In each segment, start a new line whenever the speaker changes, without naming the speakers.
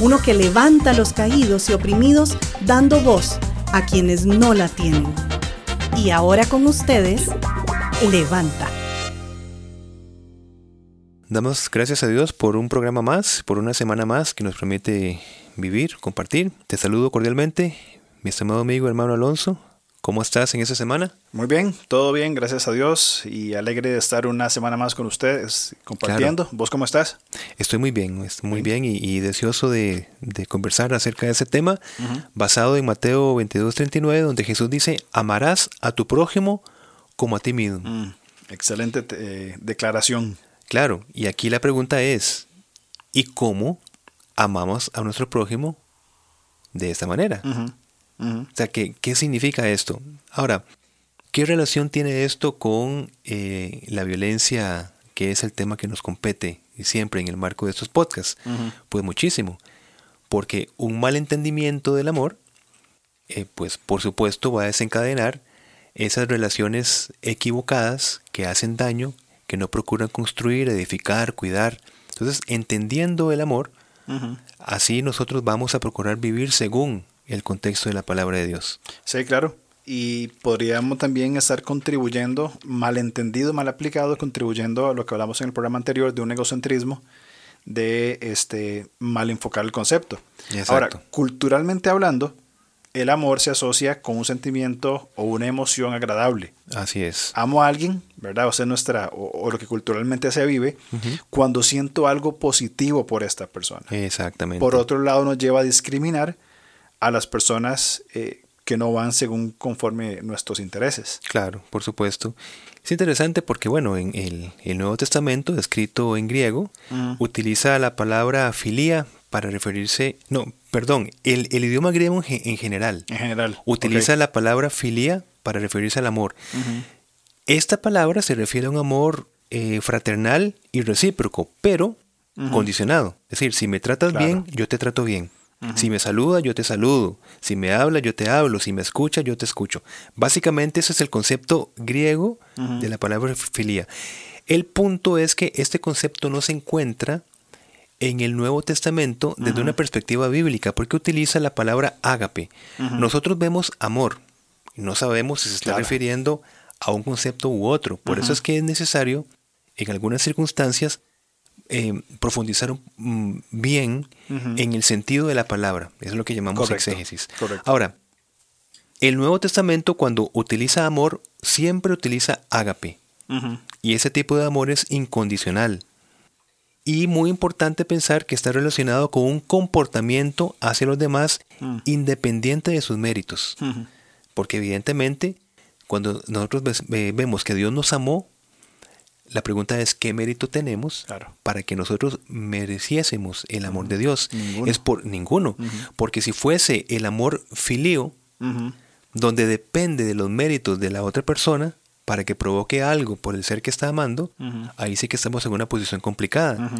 uno que levanta a los caídos y oprimidos dando voz a quienes no la tienen. Y ahora con ustedes, Levanta.
Damos gracias a Dios por un programa más, por una semana más que nos permite vivir, compartir. Te saludo cordialmente, mi estimado amigo hermano Alonso. ¿Cómo estás en esa semana?
Muy bien, todo bien, gracias a Dios y alegre de estar una semana más con ustedes compartiendo. ¿Vos cómo estás?
Estoy muy bien, estoy muy bien, y, deseoso de, conversar acerca de ese tema basado en Mateo 22:39 donde Jesús dice, amarás a tu prójimo como a ti mismo. Mm,
excelente eh, declaración.
Claro, y aquí la pregunta es, ¿y cómo amamos a nuestro prójimo de esta manera? O sea, ¿qué, ¿qué, significa esto? Ahora, ¿qué relación tiene esto con eh, la violencia, que es el tema que nos compete y siempre en el marco de estos podcasts? Pues muchísimo, porque un mal entendimiento del amor, eh, pues por supuesto va a desencadenar esas relaciones equivocadas que hacen daño, que no procuran construir, edificar, cuidar. Entonces, entendiendo el amor, así nosotros vamos a procurar vivir según el contexto de la palabra de Dios.
Sí, claro. Y podríamos también estar contribuyendo, malentendido, mal aplicado, contribuyendo a lo que hablamos en el programa anterior de un egocentrismo, de este mal enfocar el concepto. Ahora, culturalmente hablando, el amor se asocia con un sentimiento o una emoción agradable.
Así es.
Amo a alguien, ¿verdad? O sea, nuestra, o, lo que culturalmente se vive, cuando siento algo positivo por esta persona.
Exactamente.
Por otro lado, nos lleva a discriminar a las personas eh, que no van según conforme nuestros intereses.
Claro, por supuesto. Es interesante porque, bueno, en el, Nuevo Testamento, escrito en griego, utiliza la palabra filía para referirse, no, perdón, el, idioma griego en, general.
En general.
Utiliza la palabra filía para referirse al amor. Esta palabra se refiere a un amor eh, fraternal y recíproco, pero condicionado. Es decir, si me tratas bien, yo te trato bien. Si me saluda, yo te saludo. Si me habla, yo te hablo. Si me escucha, yo te escucho. Básicamente ese es el concepto griego de la palabra filía. El punto es que este concepto no se encuentra en el Nuevo Testamento desde una perspectiva bíblica, porque utiliza la palabra ágape. Nosotros vemos amor, no sabemos si se está refiriendo a un concepto u otro. Por eso es que es necesario, en algunas circunstancias, eh, profundizar mm, bien en el sentido de la palabra. Eso es lo que llamamos exégesis. Ahora, el Nuevo Testamento cuando utiliza amor siempre utiliza ágape. Y ese tipo de amor es incondicional. Y muy importante pensar que está relacionado con un comportamiento hacia los demás mm. independiente de sus méritos. Porque evidentemente, cuando nosotros vemos que Dios nos amó, la pregunta es qué mérito tenemos para que nosotros mereciésemos el amor de Dios. Es por ninguno. Porque si fuese el amor filio, donde depende de los méritos de la otra persona para que provoque algo por el ser que está amando, ahí sí que estamos en una posición complicada.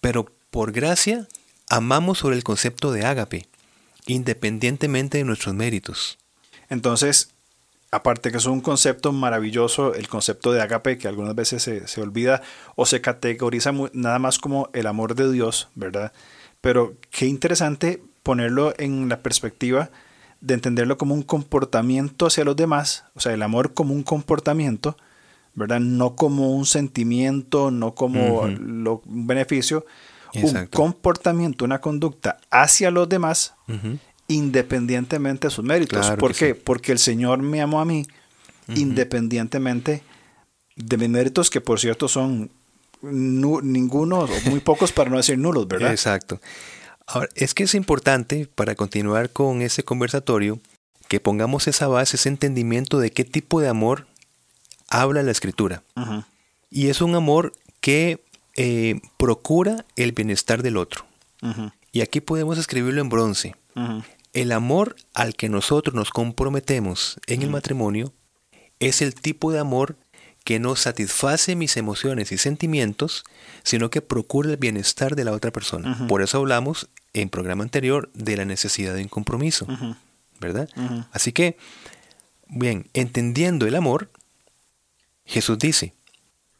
Pero por gracia, amamos sobre el concepto de ágape, independientemente de nuestros méritos.
Entonces, aparte que es un concepto maravilloso, el concepto de agape, que algunas veces se, olvida o se categoriza nada más como el amor de Dios, ¿verdad? Pero qué interesante ponerlo en la perspectiva de entenderlo como un comportamiento hacia los demás, o sea, el amor como un comportamiento, ¿verdad? No como un sentimiento, no como un beneficio, un comportamiento, una conducta hacia los demás independientemente de sus méritos. ¿Por qué? Porque el Señor me amó a mí independientemente de mis méritos, que por cierto son ninguno o muy pocos para no decir nulos, ¿verdad?
Exacto. Ahora, es que es importante para continuar con ese conversatorio que pongamos esa base, ese entendimiento de qué tipo de amor habla la escritura. Y es un amor que eh, procura el bienestar del otro. Y aquí podemos escribirlo en bronce. El amor al que nosotros nos comprometemos en el matrimonio es el tipo de amor que no satisface mis emociones y sentimientos, sino que procura el bienestar de la otra persona. Por eso hablamos en programa anterior de la necesidad de un compromiso, ¿verdad? Así que, bien, entendiendo el amor, Jesús dice,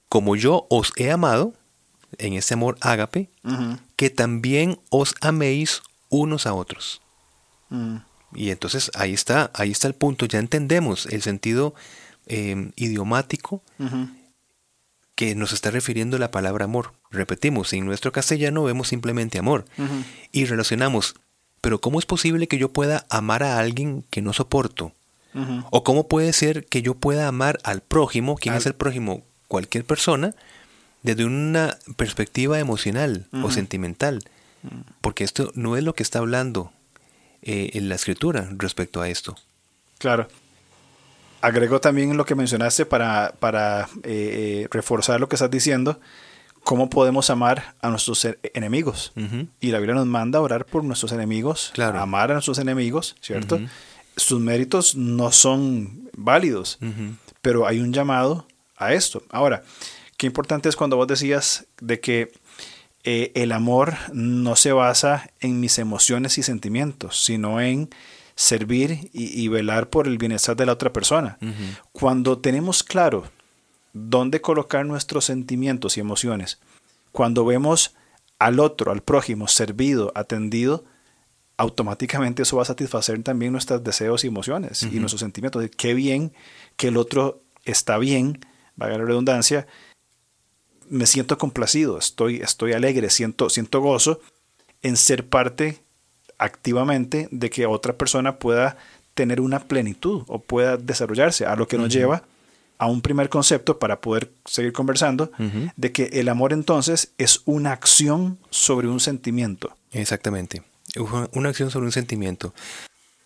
como yo os he amado, en ese amor ágape, que también os améis unos a otros. Y entonces ahí está, ahí está el punto, ya entendemos el sentido Em, idiomático que nos está refiriendo la palabra amor. Repetimos, en nuestro castellano vemos simplemente amor y relacionamos, pero ¿cómo es posible que yo pueda amar a alguien que no soporto? ¿O cómo puede ser que yo pueda amar al prójimo? ¿Quién es el prójimo? Cualquier persona, desde una perspectiva emocional o sentimental. Porque esto no es lo que está hablando eh, en la escritura respecto a esto.
Claro. Agrego también lo que mencionaste para, para eh, eh, reforzar lo que estás diciendo, cómo podemos amar a nuestros e-, enemigos. Y la Biblia nos manda a orar por nuestros enemigos, amar a nuestros enemigos, ¿cierto? Sus méritos no son válidos, pero hay un llamado a esto. Ahora, qué importante es cuando vos decías de que eh, el amor no se basa en mis emociones y sentimientos, sino en servir y, velar por el bienestar de la otra persona. Cuando tenemos claro dónde colocar nuestros sentimientos y emociones, cuando vemos al otro, al prójimo, servido, atendido, automáticamente eso va a satisfacer también nuestros deseos y emociones y nuestros sentimientos. qué bien que el otro está bien, valga la redundancia, me siento complacido, estoy, estoy alegre, siento, siento gozo en ser parte activamente de que otra persona pueda tener una plenitud o pueda desarrollarse, a lo que nos lleva a un primer concepto para poder seguir conversando, de que el amor entonces es una acción sobre un sentimiento.
Exactamente, una acción sobre un sentimiento.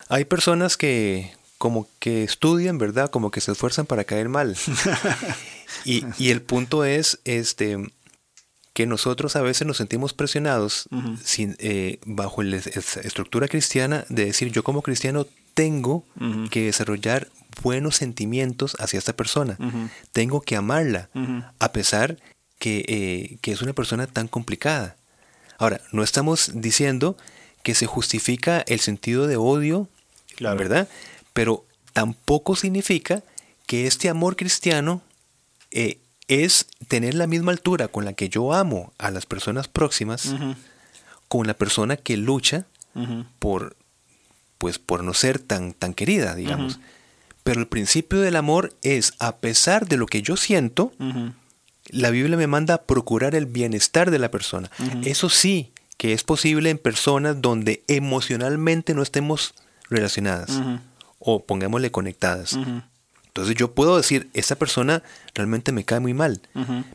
Hay personas que como que estudian, ¿verdad? Como que se esfuerzan para caer mal. y, y, el punto es, este, que nosotros a veces nos sentimos presionados sin, eh, bajo la estructura cristiana de decir yo como cristiano tengo que desarrollar buenos sentimientos hacia esta persona, tengo que amarla, a pesar que, eh, que, es una persona tan complicada. Ahora, no estamos diciendo que se justifica el sentido de odio, ¿verdad? Pero tampoco significa que este amor cristiano eh, es tener la misma altura con la que yo amo a las personas próximas, con la persona que lucha por, pues, por no ser tan, tan querida, digamos. Pero el principio del amor es, a pesar de lo que yo siento, la Biblia me manda a procurar el bienestar de la persona. Eso sí que es posible en personas donde emocionalmente no estemos relacionadas o pongámosle conectadas. Entonces yo puedo decir, esta persona realmente me cae muy mal.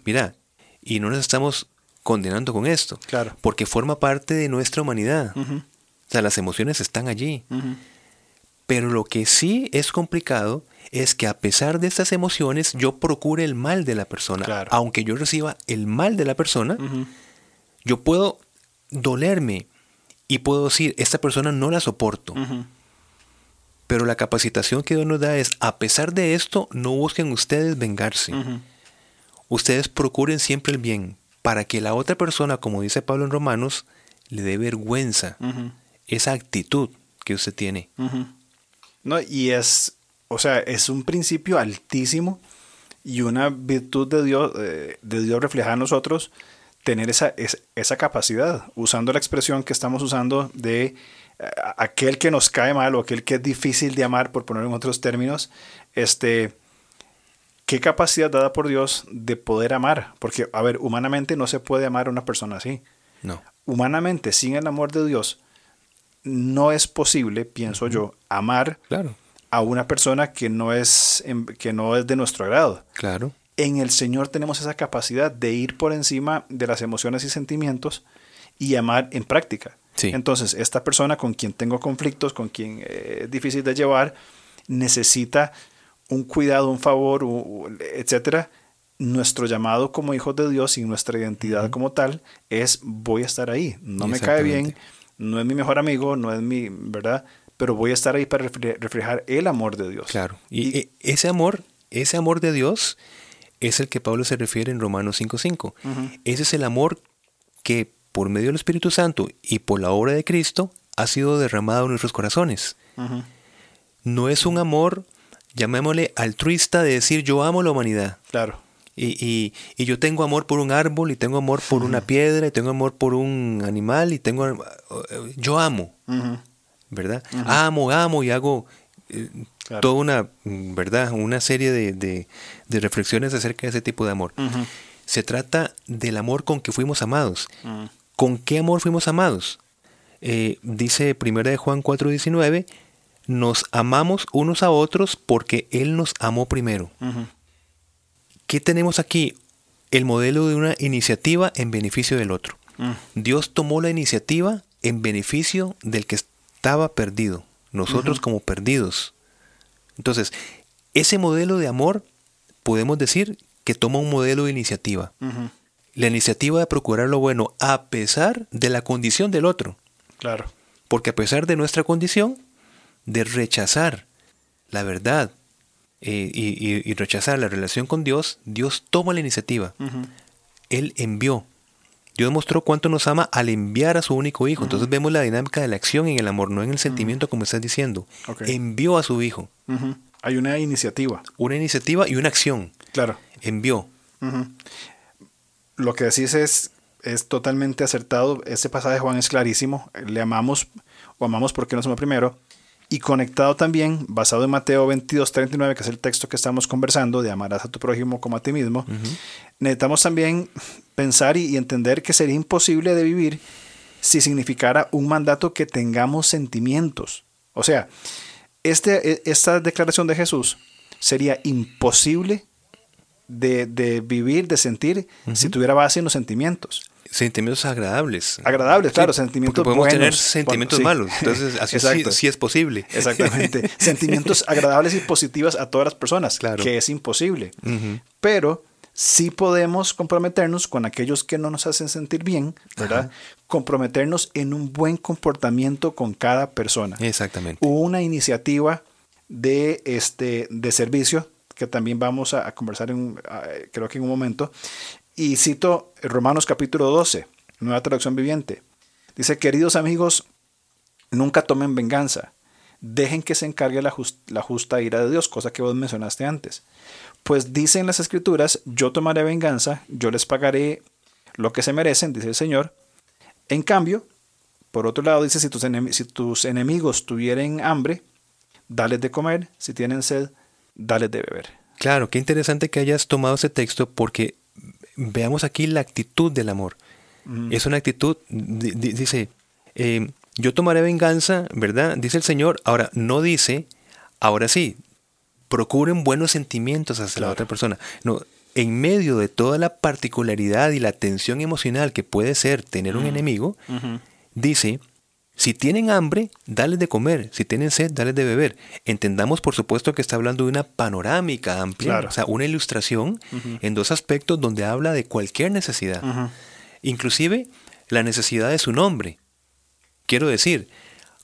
Mira, y no nos estamos condenando con esto.
Claro.
Porque forma parte de nuestra humanidad. O sea, las emociones están allí. Pero lo que sí es complicado es que a pesar de estas emociones yo procure el mal de la persona. Aunque yo reciba el mal de la persona, yo puedo dolerme y puedo decir, esta persona no la soporto. Pero la capacitación que Dios nos da es, a pesar de esto, no busquen ustedes vengarse. Ustedes procuren siempre el bien, para que la otra persona, como dice Pablo en Romanos, le dé vergüenza esa actitud que usted tiene.
No, y es, o sea, es un principio altísimo y una virtud de Dios, eh, de Dios reflejada en nosotros, tener esa, esa capacidad, usando la expresión que estamos usando de aquel que nos cae mal o aquel que es difícil de amar, por poner en otros términos, este, qué capacidad dada por Dios de poder amar. Porque, a ver, humanamente no se puede amar a una persona así.
No.
Humanamente, sin el amor de Dios, no es posible, pienso yo, amar
claro.
a una persona que no, es, que no es de nuestro agrado.
Claro.
En el Señor tenemos esa capacidad de ir por encima de las emociones y sentimientos y amar en práctica. Entonces, esta persona con quien tengo conflictos, con quien eh, es difícil de llevar, necesita un cuidado, un favor, etcétera. Nuestro llamado como hijos de Dios y nuestra identidad como tal es voy a estar ahí. No me cae bien, no es mi mejor amigo, no es mi, ¿verdad? pero voy a estar ahí para reflejar el amor de Dios.
Claro. Y, ese amor, ese amor de Dios es el que Pablo se refiere en Romanos 5.5. Ese es el amor que por medio del Espíritu Santo y por la obra de Cristo ha sido derramado en nuestros corazones. No es un amor, llamémosle altruista, de decir yo amo la humanidad.
Claro.
Y, y, yo tengo amor por un árbol, y tengo amor por una piedra, y tengo amor por un animal, y tengo... Yo amo, ¿verdad? Amo, amo y hago eh, toda una, ¿verdad? Una serie de, de, reflexiones acerca de ese tipo de amor. Se trata del amor con que fuimos amados. ¿Con qué amor fuimos amados? Eh, dice 1 de Juan 4:19, nos amamos unos a otros porque Él nos amó primero. ¿Qué tenemos aquí? El modelo de una iniciativa en beneficio del otro. Mm. Dios tomó la iniciativa en beneficio del que estaba perdido, nosotros como perdidos. Entonces, ese modelo de amor podemos decir que toma un modelo de iniciativa. La iniciativa de procurar lo bueno a pesar de la condición del otro.
Claro.
Porque a pesar de nuestra condición, de rechazar la verdad, eh, y, rechazar la relación con Dios, Dios toma la iniciativa. Él envió. Dios mostró cuánto nos ama al enviar a su único hijo. Entonces vemos la dinámica de la acción en el amor, no en el sentimiento como estás diciendo. Envió a su hijo.
Hay una iniciativa.
Una iniciativa y una acción.
Claro.
Envió.
Lo que decís es, es totalmente acertado. Este pasaje de Juan es clarísimo. Le amamos o amamos porque nos amó primero. Y conectado también, basado en Mateo 22, 39, que es el texto que estamos conversando, de amarás a tu prójimo como a ti mismo, necesitamos también pensar y, entender que sería imposible de vivir si significara un mandato que tengamos sentimientos. O sea, este, e, esta declaración de Jesús sería imposible de, vivir, de sentir, si tuviera base en los sentimientos
sentimientos agradables.
Agradables, claro, sentimientos
podemos tener sentimientos malos, entonces así sí, es posible.
Exactamente. sentimientos agradables y positivos a todas las personas, claro. que es imposible. Pero sí podemos comprometernos con aquellos que no nos hacen sentir bien, ¿verdad? Comprometernos en un buen comportamiento con cada persona.
Exactamente.
Hubo una iniciativa de, este, de servicio que también vamos a, conversar en, creo que en un momento, y cito Romanos capítulo 12, nueva traducción viviente. Dice, queridos amigos, nunca tomen venganza. Dejen que se encargue la, justa ira de Dios, cosa que vos mencionaste antes. Pues dicen las escrituras, yo tomaré venganza, yo les pagaré lo que se merecen, dice el Señor. En cambio, por otro lado, dice, si tus, si tus enemigos tuvieran hambre, dales de comer, si tienen sed, dales de beber.
Claro, qué interesante que hayas tomado ese texto porque veamos aquí la actitud del amor. Es una actitud, dice, eh, yo tomaré venganza, ¿verdad? Dice el Señor. Ahora, no dice, ahora sí, procuren buenos sentimientos hacia la otra persona. No, en medio de toda la particularidad y la tensión emocional que puede ser tener un enemigo, dice, si tienen hambre, dales de comer. Si tienen sed, dales de beber. Entendamos, por supuesto, que está hablando de una panorámica amplia, o sea, una ilustración en dos aspectos donde habla de cualquier necesidad. Inclusive la necesidad de su nombre. Quiero decir,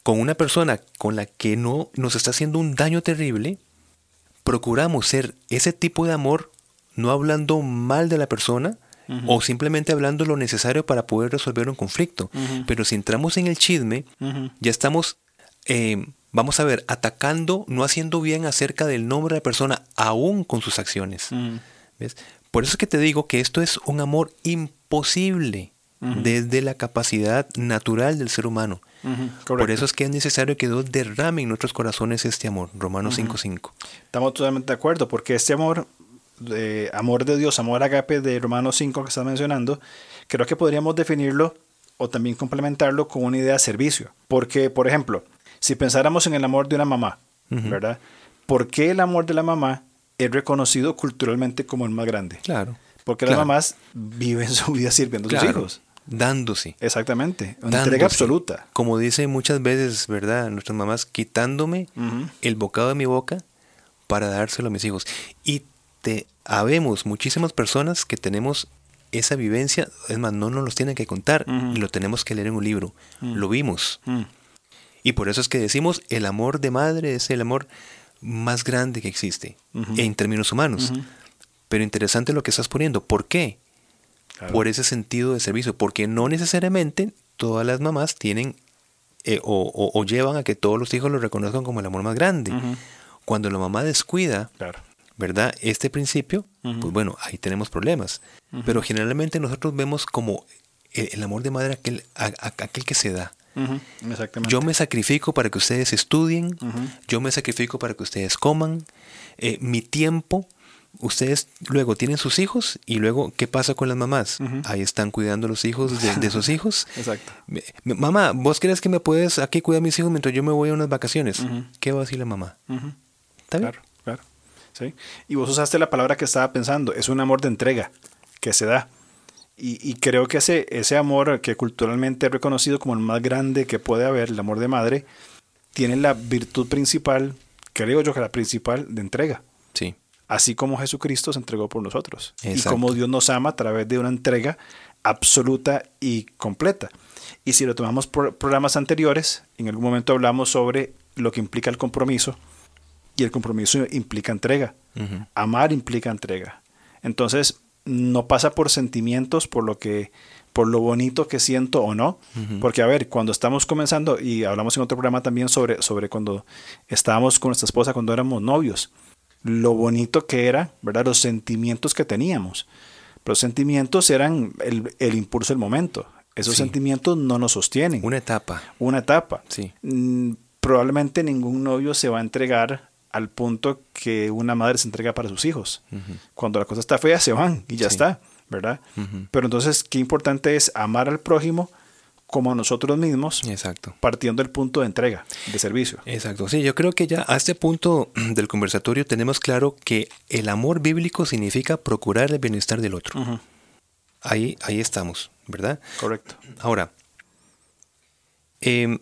con una persona con la que no nos está haciendo un daño terrible, procuramos ser ese tipo de amor, no hablando mal de la persona, o simplemente hablando lo necesario para poder resolver un conflicto. Pero si entramos en el chisme, ya estamos, eh, vamos a ver, atacando, no haciendo bien acerca del nombre de la persona, aún con sus acciones. Por eso es que te digo que esto es un amor imposible desde la capacidad natural del ser humano. Por eso es que es necesario que Dios derrame en nuestros corazones este amor. Romanos 5.5.
Estamos totalmente de acuerdo, porque este amor de amor de Dios, amor agape de Romanos 5 que estás mencionando, creo que podríamos definirlo o también complementarlo con una idea de servicio. Porque, por ejemplo, si pensáramos en el amor de una mamá, ¿verdad? ¿Por qué el amor de la mamá es reconocido culturalmente como el más grande?
Claro.
Porque las mamás viven su vida sirviendo a sus hijos.
Dándose.
Exactamente. Una entrega absoluta.
Como dicen muchas veces, ¿verdad? Nuestras mamás, quitándome el bocado de mi boca para dárselo a mis hijos. Y este, habemos muchísimas personas que tenemos esa vivencia, es más, no nos los tienen que contar, lo tenemos que leer en un libro, lo vimos. Y por eso es que decimos, el amor de madre es el amor más grande que existe en términos humanos. Pero interesante lo que estás poniendo. ¿Por qué? Por ese sentido de servicio. Porque no necesariamente todas las mamás tienen eh, o, llevan a que todos los hijos lo reconozcan como el amor más grande. Cuando la mamá descuida, ¿verdad? Este principio, pues bueno, ahí tenemos problemas. Pero generalmente nosotros vemos como el, amor de madre aquel, aquel que se da. Yo me sacrifico para que ustedes estudien, yo me sacrifico para que ustedes coman, eh, mi tiempo ustedes luego tienen sus hijos y luego, ¿qué pasa con las mamás? Ahí están cuidando los hijos de, sus hijos.
Exacto.
mamá, ¿vos crees que me puedes aquí cuidar a mis hijos mientras yo me voy a unas vacaciones? ¿Qué va a decir la mamá?
¿Está bien? Claro. ¿Sí? Y vos usaste la palabra que estaba pensando, es un amor de entrega que se da. Y, creo que ese, ese amor que culturalmente es reconocido como el más grande que puede haber, el amor de madre, tiene la virtud principal, creo yo que la principal, de entrega.
Sí
así como Jesucristo se entregó por nosotros. Y como Dios nos ama a través de una entrega absoluta y completa. Y si lo tomamos por programas anteriores, en algún momento hablamos sobre lo que implica el compromiso. Y el compromiso implica entrega. Amar implica entrega. Entonces, no pasa por sentimientos, por lo que por lo bonito que siento o no. Porque, a ver, cuando estamos comenzando, y hablamos en otro programa también sobre, sobre cuando estábamos con nuestra esposa, cuando éramos novios, lo bonito que era, ¿verdad? Los sentimientos que teníamos. Los sentimientos eran el, impulso del momento. Esos sentimientos no nos sostienen.
Una etapa.
Una etapa.
Sí.
Mm, probablemente ningún novio se va a entregar al punto que una madre se entrega para sus hijos. Cuando la cosa está fea, se van y ya está, ¿verdad? Pero entonces, qué importante es amar al prójimo como a nosotros mismos,
Exacto.
partiendo del punto de entrega, de servicio.
Exacto, sí, yo creo que ya a este punto del conversatorio tenemos claro que el amor bíblico significa procurar el bienestar del otro. ahí, ahí estamos, ¿verdad?
Correcto.
Ahora, em,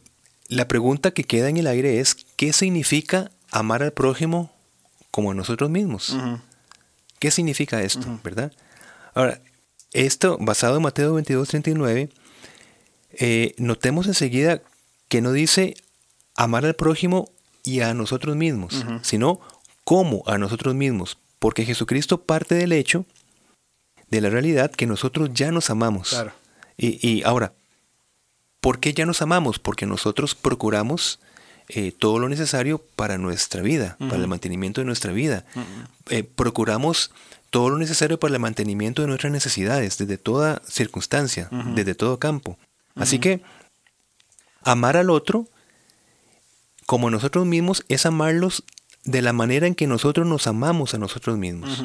la pregunta que queda en el aire es, ¿qué significa amar al prójimo como a nosotros mismos? ¿Qué significa esto, verdad? Ahora, esto, basado en Mateo 22, 39, eh, notemos enseguida que no dice amar al prójimo y a nosotros mismos, sino como a nosotros mismos, porque Jesucristo parte del hecho de la realidad que nosotros ya nos amamos. Y, ahora, ¿por qué ya nos amamos? Porque nosotros procuramos eh, todo lo necesario para nuestra vida, para el mantenimiento de nuestra vida. Eh, procuramos todo lo necesario para el mantenimiento de nuestras necesidades, desde toda circunstancia, desde todo campo. Así que amar al otro como nosotros mismos es amarlos de la manera en que nosotros nos amamos a nosotros mismos.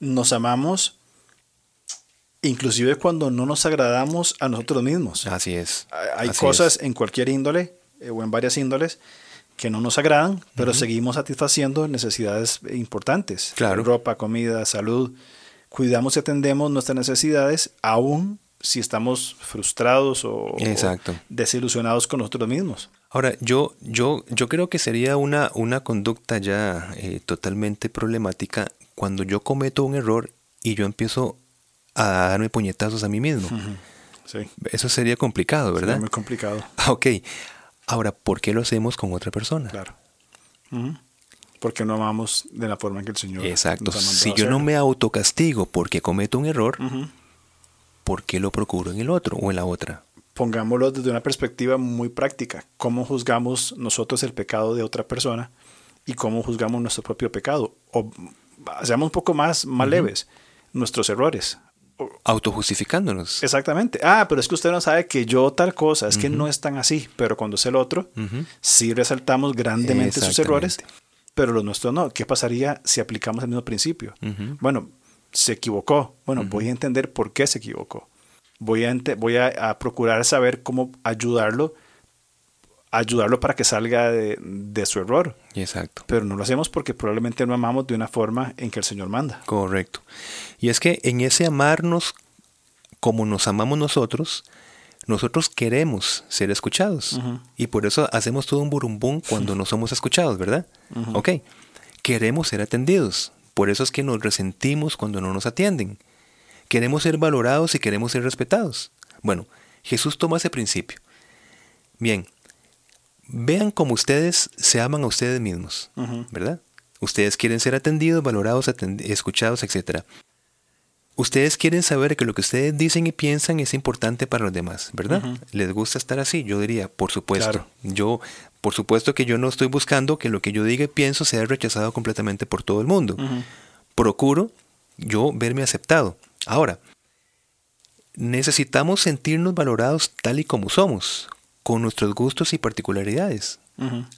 Nos amamos inclusive cuando no nos agradamos a nosotros mismos.
Así es.
Hay cosas en cualquier índole eh, o en varias índoles que no nos agradan, pero seguimos satisfaciendo necesidades importantes.
Claro.
Ropa, comida, salud. Cuidamos y atendemos nuestras necesidades aún si estamos frustrados o, desilusionados con nosotros mismos.
Ahora, yo, yo, yo creo que sería una, una conducta ya eh, totalmente problemática cuando yo cometo un error y yo empiezo a darme puñetazos a mí mismo. Eso sería complicado, ¿verdad?
muy complicado.
ok. Ahora, ¿por qué lo hacemos con otra persona?
Claro. Porque no amamos de la forma en que el Señor.
Exacto. si yo no me autocastigo porque cometo un error, ¿por qué lo procuro en el otro o en la otra?
Pongámoslo desde una perspectiva muy práctica. ¿Cómo juzgamos nosotros el pecado de otra persona y cómo juzgamos nuestro propio pecado? O seamos un poco más, más leves, nuestros errores.
Autojustificándonos.
Exactamente. Ah, pero es que usted no sabe que yo tal cosa, es que no es tan así, pero cuando es el otro, sí resaltamos grandemente sus errores, pero los nuestros no. ¿Qué pasaría si aplicamos el mismo principio? Bueno, se equivocó. Bueno, voy a entender por qué se equivocó. Voy a, voy a, procurar saber cómo ayudarlo, ayudarlo para que salga de, su error.
Exacto.
Pero no lo hacemos porque probablemente no amamos de una forma en que el Señor manda.
Correcto. Y es que en ese amarnos como nos amamos nosotros, nosotros queremos ser escuchados. Y por eso hacemos todo un burumbum cuando no somos escuchados, ¿verdad? Ok. Queremos ser atendidos. Por eso es que nos resentimos cuando no nos atienden. Queremos ser valorados y queremos ser respetados. Bueno, Jesús toma ese principio. Bien, vean cómo ustedes se aman a ustedes mismos, ¿verdad? Ustedes quieren ser atendidos, valorados, escuchados, etc. Ustedes quieren saber que lo que ustedes dicen y piensan es importante para los demás, ¿verdad? ¿Les gusta estar así? Yo diría, por supuesto. Yo, por supuesto que yo no estoy buscando que lo que yo diga y pienso sea rechazado completamente por todo el mundo. Procuro yo verme aceptado. Ahora, necesitamos sentirnos valorados tal y como somos, con nuestros gustos y particularidades.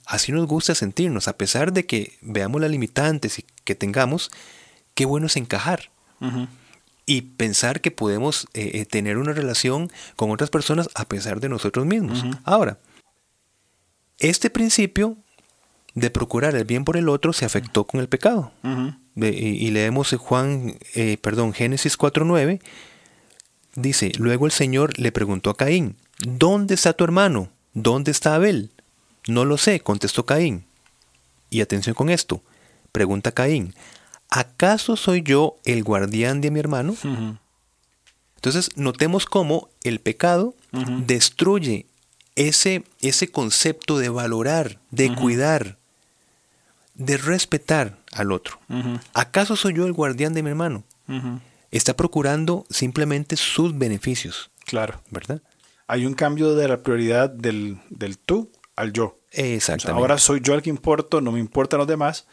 Así nos gusta sentirnos, a pesar de que veamos las limitantes y que tengamos, qué bueno es encajar. Y pensar que podemos eh, eh, tener una relación con otras personas a pesar de nosotros mismos. Ahora, este principio de procurar el bien por el otro se afectó con el pecado. y, leemos Juan, eh, perdón, Génesis 4.9, dice, luego el Señor le preguntó a Caín, ¿dónde está tu hermano? ¿Dónde está Abel? No lo sé, contestó Caín. Y atención con esto, pregunta Caín, ¿acaso soy yo el guardián de mi hermano? Entonces, notemos cómo el pecado destruye ese, ese concepto de valorar, de cuidar, de respetar al otro. ¿Acaso soy yo el guardián de mi hermano? Está procurando simplemente sus beneficios.
Claro.
¿Verdad?
Hay un cambio de la prioridad del, del tú al yo.
Exactamente.
ahora soy yo el que importo, no me importan los demás.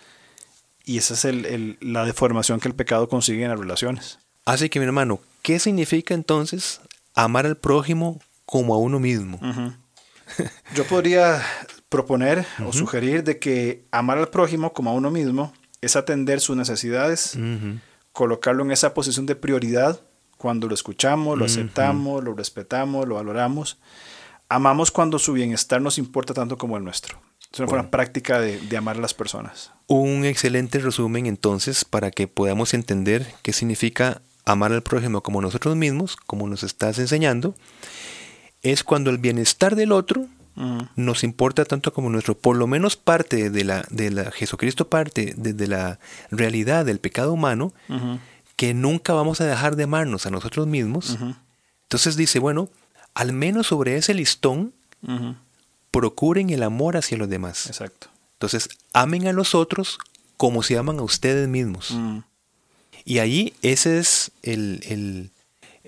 Y esa es el, la deformación que el pecado consigue en las relaciones.
Así que mi hermano, ¿qué significa entonces amar al prójimo como a uno mismo?
Yo podría proponer o sugerir de que amar al prójimo como a uno mismo es atender sus necesidades, colocarlo en esa posición de prioridad cuando lo escuchamos, lo aceptamos, lo respetamos, lo valoramos. Amamos cuando su bienestar nos importa tanto como el nuestro. Es una forma práctica de, de, amar a las personas.
Un excelente resumen entonces para que podamos entender qué significa amar al prójimo como nosotros mismos, como nos estás enseñando, es cuando el bienestar del otro nos importa tanto como nuestro, por lo menos parte de la, de la Jesucristo parte desde la realidad del pecado humano, que nunca vamos a dejar de amarnos a nosotros mismos. Entonces dice, bueno, al menos sobre ese listón, procuren el amor hacia los demás.
Exacto.
Entonces, amen a los otros como se aman a ustedes mismos. Y ahí ese es el, el,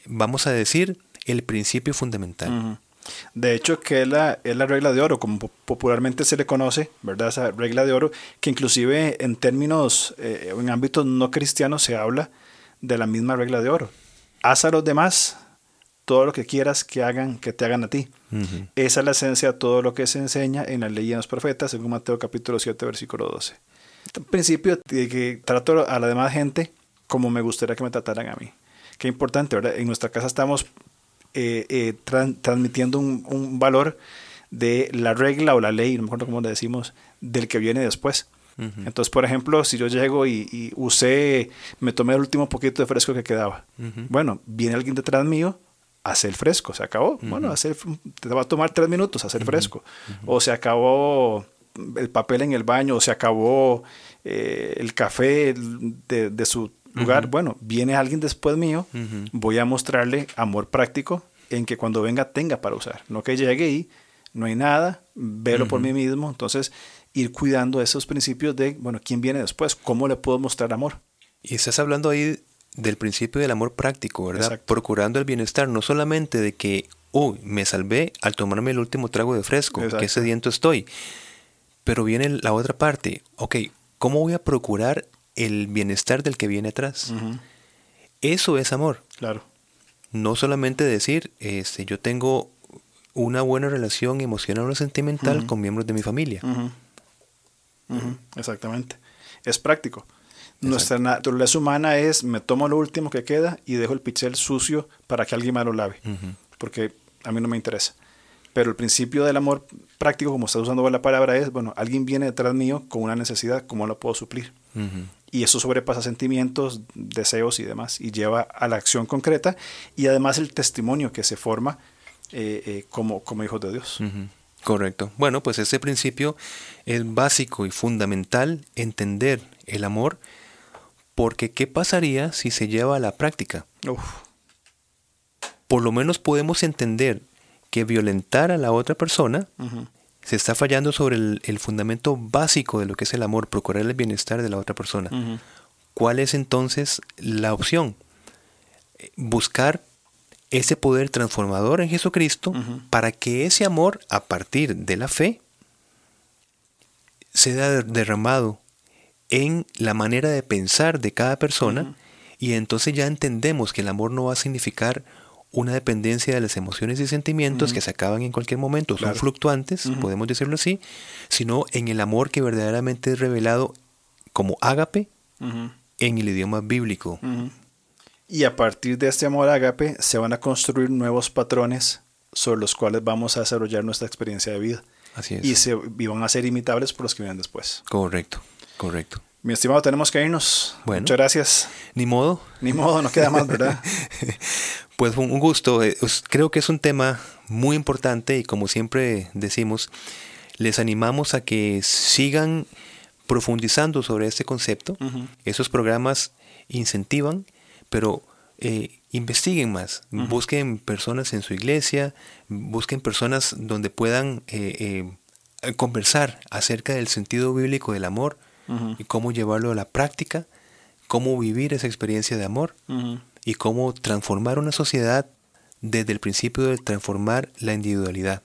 vamos a decir, el principio fundamental.
De hecho, que es la, es la regla de oro, como popularmente se le conoce, ¿verdad? Esa regla de oro, que inclusive en términos, eh, en ámbitos no cristianos se habla de la misma regla de oro. Haz a los demás todo lo que quieras que hagan, que te hagan a ti. Esa es la esencia de todo lo que se enseña en la ley de los profetas, según Mateo capítulo 7, versículo 12. En principio, de que trato a la demás gente como me gustaría que me trataran a mí. Qué importante, ¿verdad? En nuestra casa estamos eh, eh, transmitiendo un, valor de la regla o la ley, no me acuerdo cómo le decimos, del que viene después. Entonces, por ejemplo, si yo llego y, usé, me tomé el último poquito de fresco que quedaba, bueno, viene alguien detrás mío, hace el fresco, se acabó. Bueno, hacer, te va a tomar tres minutos hacer fresco. O se acabó el papel en el baño, o se acabó eh, el café de, de su lugar, bueno, viene alguien después mío, voy a mostrarle amor práctico en que cuando venga tenga para usar, no que llegue y no hay nada, verlo por mí mismo, entonces ir cuidando esos principios de, bueno, ¿quién viene después? ¿Cómo le puedo mostrar amor?
Y estás hablando ahí del principio del amor práctico, ¿verdad? Procurando el bienestar, no solamente de que, uy, me salvé al tomarme el último trago de fresco, que sediento estoy, pero viene la otra parte, ok, ¿cómo voy a procurar el bienestar del que viene atrás. Eso es amor.
Claro.
No solamente decir, este, yo tengo una buena relación emocional o sentimental con miembros de mi familia.
Exactamente. Es práctico. Nuestra naturaleza humana es, me tomo lo último que queda y dejo el pichel sucio para que alguien más lo lave. Porque a mí no me interesa. Pero el principio del amor práctico, como está usando la palabra, es, bueno, alguien viene detrás mío con una necesidad, ¿cómo lo puedo suplir? Y eso sobrepasa sentimientos, deseos y demás, y lleva a la acción concreta y además el testimonio que se forma eh, eh, como, como hijos de Dios.
Correcto. Bueno, pues ese principio es básico y fundamental entender el amor, porque ¿qué pasaría si se lleva a la práctica? Por lo menos podemos entender que violentar a la otra persona se está fallando sobre el, fundamento básico de lo que es el amor, procurar el bienestar de la otra persona. ¿Cuál es entonces la opción? Buscar ese poder transformador en Jesucristo para que ese amor, a partir de la fe, sea derramado en la manera de pensar de cada persona y entonces ya entendemos que el amor no va a significar una dependencia de las emociones y sentimientos que se acaban en cualquier momento, son fluctuantes, podemos decirlo así, sino en el amor que verdaderamente es revelado como ágape en el idioma bíblico.
Y a partir de este amor ágape se van a construir nuevos patrones sobre los cuales vamos a desarrollar nuestra experiencia de vida.
Así es.
Y, se, van a ser imitables por los que vienen después.
Correcto, correcto.
Mi estimado, tenemos que irnos. Bueno, Muchas gracias.
Ni modo.
Ni modo, no queda más, ¿verdad?
pues un gusto. Eh, creo que es un tema muy importante y como siempre decimos, les animamos a que sigan profundizando sobre este concepto. Esos programas incentivan pero eh, investiguen más, busquen personas en su iglesia, busquen personas donde puedan eh, eh, conversar acerca del sentido bíblico del amor y cómo llevarlo a la práctica, cómo vivir esa experiencia de amor y cómo transformar una sociedad desde el principio de transformar la individualidad.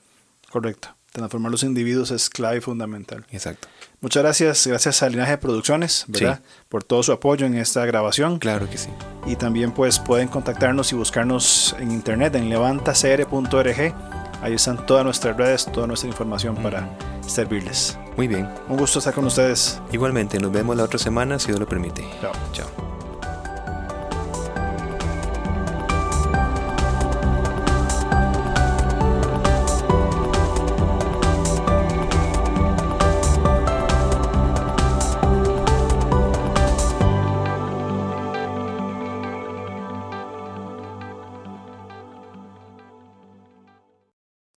Correcto. Transformar los individuos es clave y fundamental.
Exacto.
Muchas gracias, gracias a Linaje Producciones, ¿verdad? Por todo su apoyo en esta grabación.
Claro que sí.
Y también pues pueden contactarnos y buscarnos en internet en levantacr.org. Ahí están todas nuestras redes, toda nuestra información para servirles.
Muy bien.
Un gusto estar con ustedes.
Igualmente, nos vemos la otra semana si Dios lo permite.
Chao. Chao.